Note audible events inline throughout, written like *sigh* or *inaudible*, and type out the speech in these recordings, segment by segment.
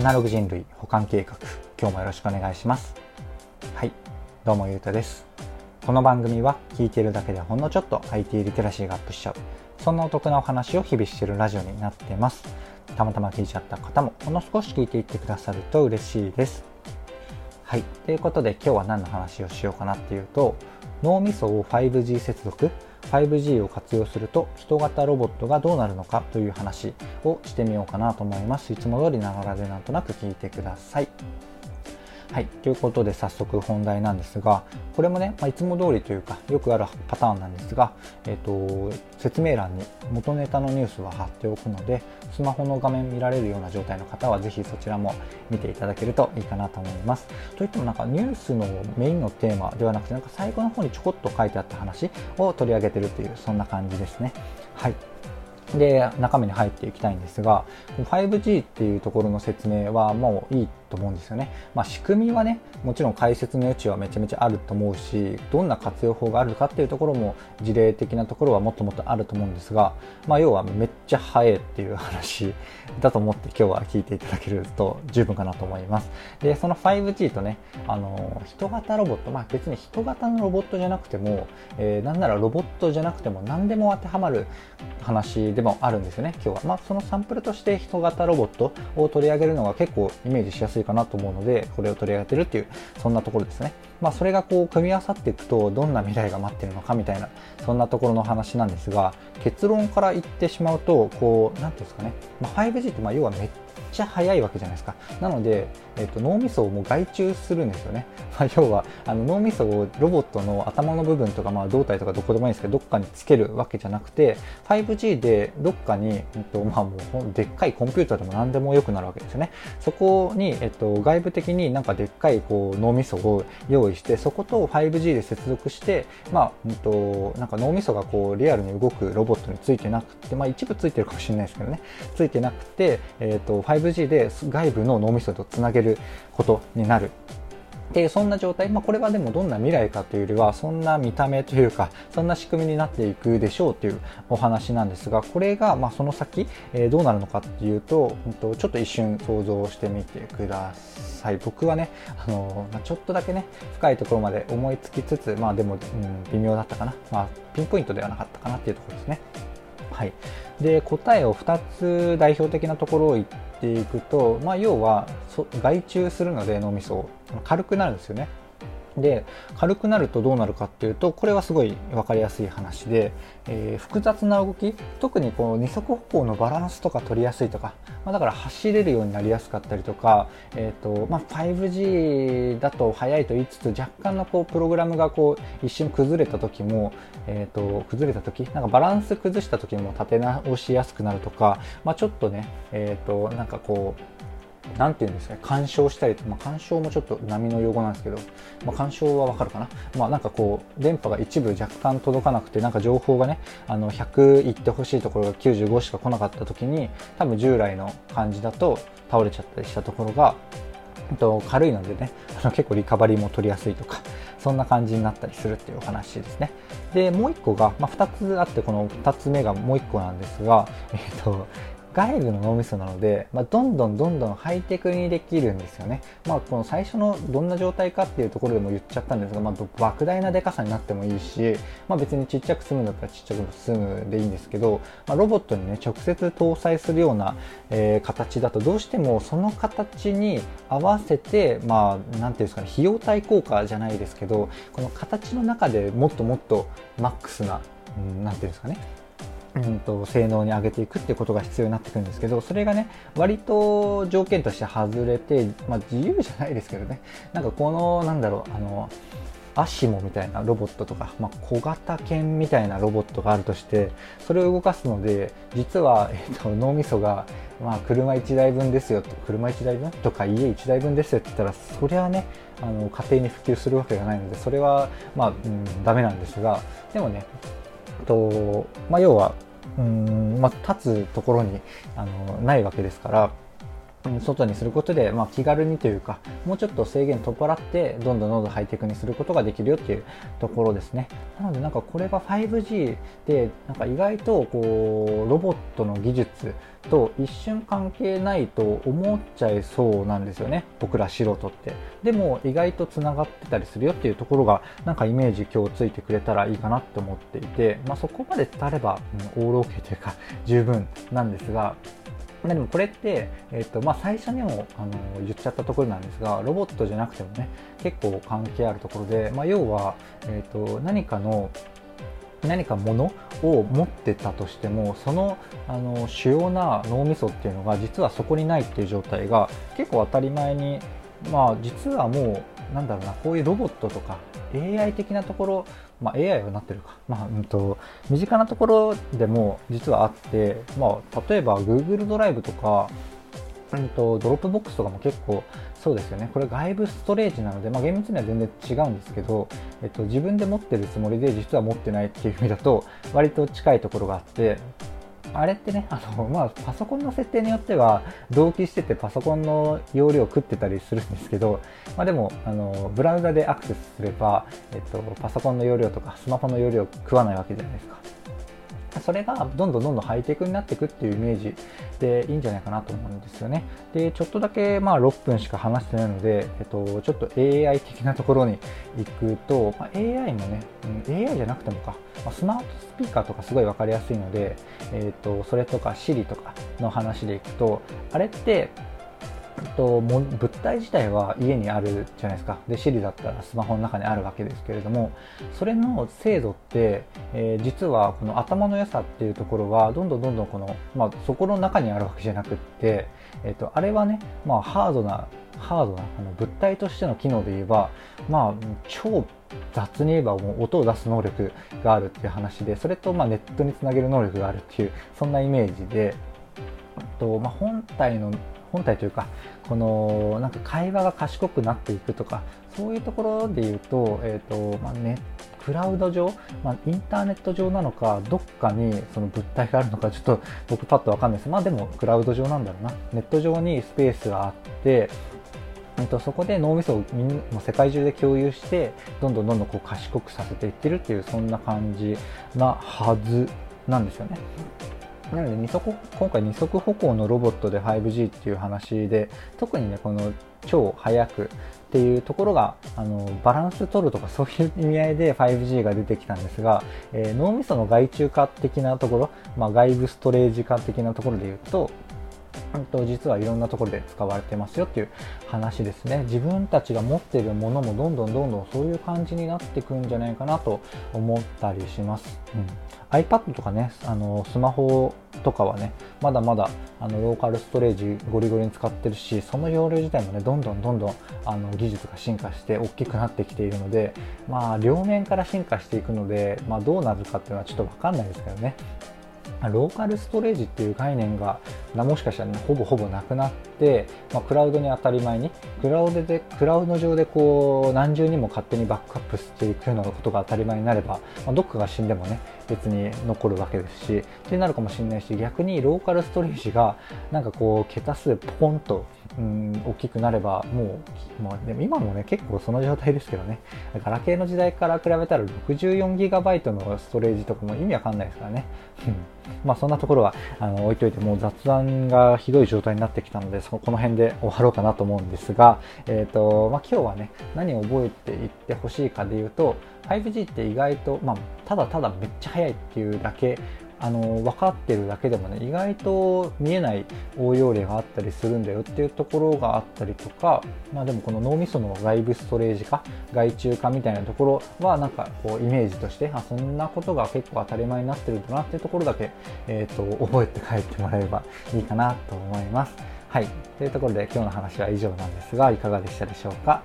アナログ人類保管計画。今日もよろしくお願いします。はい。どうもゆうたです。この番組は聞いているだけでほんのちょっと IT リテラシーがアップしちゃう。そんなお得なお話を日々しているラジオになってます。たまたま聞いちゃった方もほんの少し聞いていってくださると嬉しいです。はい。ということで今日は何の話をしようかなっていうと脳みそを 5G 接続 5G を活用すると人型ロボットがどうなるのかという話をしてみようかなと思います。いつも通りながらでなんとなく聞いてください。はい、ということで早速本題なんですがこれもね、まあ、いつも通りというかよくあるパターンなんですが、えーと、説明欄に元ネタのニュースは貼っておくのでスマホの画面見られるような状態の方はぜひそちらも見ていただけるといいかなと思います。といってもなんかニュースのメインのテーマではなくてなんか最後の方にちょこっと書いてあった話を取り上げてるというそんな感じですね。はいで中身に入っていきたいんですが 5G っていうところの説明はもういいと思うんですよね。まあ、仕組みはね、もちろん解説の余地はめちゃめちゃあると思うし、どんな活用法があるかっていうところも事例的なところはもっともっとあると思うんですが、まあ、要はめっちゃ早いっていう話 *laughs* だと思って今日は聞いていただけると十分かなと思います。で、その 5G とね、あの、人型ロボット、まあ別に人型のロボットじゃなくても、えー、なんならロボットじゃなくても何でも当てはまる話でもあるんですよね、今日は。まあそのサンプルとして人型ロボットを取り上げるのが結構イメージしやすいいかなと思うので、これを取り上げてるっていう、そんなところですね。まあ、それがこう、組み合わさっていくと、どんな未来が待ってるのかみたいな、そんなところの話なんですが、結論から言ってしまうと、こう、なんていうんですかね、まあ、5G ってまあ要はめっちゃ速いわけじゃないですか。なので、えーと、脳みそをもう外注するんですよね。*laughs* まあ、要はあの脳みそをロボットの頭の部分とか、まあ、胴体とかどこでもいいんですけどどっかにつけるわけじゃなくて 5G でどっかに、えーとまあ、もうでっかいコンピューターでも何でも良くなるわけですよね。そこに、えーと、外部的になんかでっかいこう脳みそを用意してそこと 5G で接続して、まあうんと、なんか脳みそがこうリアルに動くロボットについてなくて、まあ、一部ついてるかもしれないですけどねついてなくて、えーと、5G で外部の脳みそとつなげることになる。でそんな状態、まあ、これはでもどんな未来かというよりはそんな見た目というかそんな仕組みになっていくでしょうというお話なんですがこれがまあその先、えー、どうなるのかっていうとちょっと一瞬想像してみてください。僕はねあの、まあ、ちょっとだけね深いところまで思いつきつつまあでも、うん、微妙だったかな、まあ、ピンポイントではなかったかなっていうところですね。はい。で答えを2つ代表的なところを言っていくと、まあ、要は外注するので脳みそを軽くなるんですよね。で軽くなるとどうなるかっていうとこれはすごい分かりやすい話で、えー、複雑な動き特にこの二足歩行のバランスとか取りやすいとか、まあ、だから走れるようになりやすかったりとか、えーとまあ、5G だと速いと言いつつ若干のこうプログラムがこう一瞬崩れた時も、えーと、崩れた時なんかバランス崩した時も立て直しやすくなるとか、まあ、ちょっとね、えーとなんかこうなんていうんですかね、干渉したりと、まあ、干渉もちょっと波の用語なんですけど、まあ、干渉はわかるかな？まあ、なんかこう、電波が一部若干届かなくて、なんか情報がね、あの、100行ってほしいところが95しか来なかった時に、多分従来の感じだと倒れちゃったりしたところが、と軽いのでね、あの結構リカバリーも取りやすいとか、そんな感じになったりするっていうお話ですね。で、もう一個が、まあ、2つあって、この2つ目がもう一個なんですが、えっ、と、外部の脳みそなので、まあ、どんどんどんどんハイテクにできるんですよね。まあ、この最初のどんな状態かっていうところでも言っちゃったんですが、まあ、莫大なでかさになってもいいし、まあ、別にちっちゃく済むんだったらちっちゃく済むでいいんですけど、まあ、ロボットにね、直接搭載するような、えー、形だとどうしてもその形に合わせて、まあ、なんていうんですかね、費用対効果じゃないですけど、この形の中でもっともっとマックスな、うん、なんていうんですかね、うんと、性能に上げていくっていうことが必要になってくるんですけどそれがね割と条件として外れて、まあ、自由じゃないですけどね。なんかこのなんだろうあのアシモみたいなロボットとか、まあ、小型犬みたいなロボットがあるとしてそれを動かすので実は、えーと、脳みそが、まあ、車1台分ですよと車1台分？とか家1台分ですよって言ったらそりゃねあの家庭に普及するわけがないのでそれはまあ、うん、ダメなんですがでもねとまあ、要はうん、まあ、立つところにあのないわけですから。外にすることで、まあ、気軽にというかもうちょっと制限取っ払ってどんどんどんどんハイテクにすることができるよっていうところですね。なのでなんかこれが 5G でなんか意外とこうロボットの技術と一瞬関係ないと思っちゃいそうなんですよね。僕ら素人って。でも意外とつながってたりするよっていうところがなんかイメージ今日ついてくれたらいいかなって思っていて、まあ、そこまで伝われば、うん、オールオッケーというか十分なんですがまあでもこれって、えーとまあ、最初にもあの言っちゃったところなんですがロボットじゃなくてもね結構関係あるところで、まあ、要は、えーと、何かの何かものを持ってたとしてもそのあの主要な脳みそっていうのが実はそこにないっていう状態が結構当たり前にまあ実はもうなんだろうなこういうロボットとか AI 的なところまあ、AI はなってるか、まあうんと、身近なところでも実はあって、まあ、例えば Google ドライブとか、うんと、ドロップボックスとかも結構そうですよね。これ外部ストレージなので、まあ、厳密には全然違うんですけど、えっと、自分で持ってるつもりで実は持ってないっていう意味だと割と近いところがあってあれってね、あの、まあ、パソコンの設定によっては、同期しててパソコンの容量を食ってたりするんですけど、まあ、でも、あの、ブラウザでアクセスすれば、えっと、パソコンの容量とかスマホの容量を食わないわけじゃないですか。それがどんどんどんどんハイテクになっていくっていうイメージでいいんじゃないかなと思うんですよね。で、ちょっとだけまあ6分しか話してないので、えっと、ちょっと AI 的なところに行くと、まあ、AI もね、うん、AI じゃなくてもか、まあ、スマートスピーカーとかすごい分かりやすいので、えっと、それとか Siri とかの話でいくと、あれってと物体自体は家にあるじゃないですか。で Siri だったらスマホの中にあるわけですけれどもそれの精度って、えー、実はこの頭の良さっていうところはどんどんどんどんこの、まあ、そこの中にあるわけじゃなくって、えーと、あれはね、まあ、ハードなハードなあの物体としての機能で言えば、まあ、超雑に言えばもう音を出す能力があるっていう話でそれとまあネットにつなげる能力があるっていうそんなイメージでと、まあ、本体の本体というかこのなんか会話が賢くなっていくとかそういうところで言うと,、えーとまあね、クラウド上、まあ、インターネット上なのかどっかにその物体があるのかちょっと僕パッとわかんないですまあでもクラウド上なんだろうなネット上にスペースがあってえっと、そこで脳みそをみんなもう世界中で共有してどんどんどんどんこう賢くさせていってるっていうそんな感じなはずなんですよね。なので二足今回二足歩行のロボットで 5G っていう話で特にねこの超速くっていうところがあのバランス取るとかそういう意味合いで 5G が出てきたんですが、えー、脳みその外中化的なところ、まあ、外部ストレージ化的なところで言うとと実はいろんなところで使われてますよっていう話ですね。自分たちが持っているものもどんどんどんどんそういう感じになっていくんじゃないかなと思ったりします、うん、iPad とかねあのスマホとかはねまだまだあのローカルストレージゴリゴリに使ってるしその容量自体もねどんどんどんどんあの技術が進化して大きくなってきているのでまあ両面から進化していくので、まあ、どうなるかっていうのはちょっと分かんないですけどね。ローカルストレージっていう概念がもしかしたら、ね、ほぼほぼなくなって、まあ、クラウドに当たり前にクラウドでクラウド上でこう何重にも勝手にバックアップしていくようなことが当たり前になれば、まあ、どっかが死んでもね別に残るわけですしってなるかもしれないし逆にローカルストレージがなんかこう桁数ポコンとうん大きくなればもう、もうでも今もね結構その状態ですけどね。ガラケーの時代から比べたら 64GB のストレージとかも意味わかんないですからね。まあそんなところはあの置いといてもう雑談がひどい状態になってきたのでそこの辺で終わろうかなと思うんですが、えーとまあ、今日はね何を覚えていってほしいかでいうと 5G って意外と、まあ、ただただめっちゃ速いっていうだけあの分かってるだけでもね意外と見えない応用例があったりするんだよっていうところがあったりとか、まあ、でもこの脳みその外部ストレージ化外注化みたいなところはなんかこうイメージとしてあそんなことが結構当たり前になってるんだなっていうところだけ、えーと、覚えて帰ってもらえればいいかなと思います。はい。というところで今日の話は以上なんですが、いかがでしたでしょうか？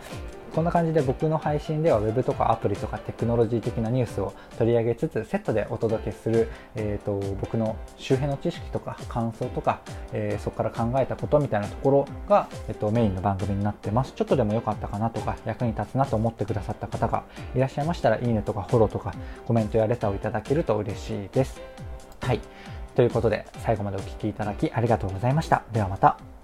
こんな感じで僕の配信では Web とかアプリとかテクノロジー的なニュースを取り上げつつセットでお届けする、えーと、僕の周辺の知識とか感想とか、えー、そこから考えたことみたいなところが、えーと、メインの番組になってます。ちょっとでも良かったかなとか役に立つなと思ってくださった方がいらっしゃいましたらいいねとかフォローとかコメントやレターをいただけると嬉しいです。はい。ということで最後までお聴きいただきありがとうございました。ではまた。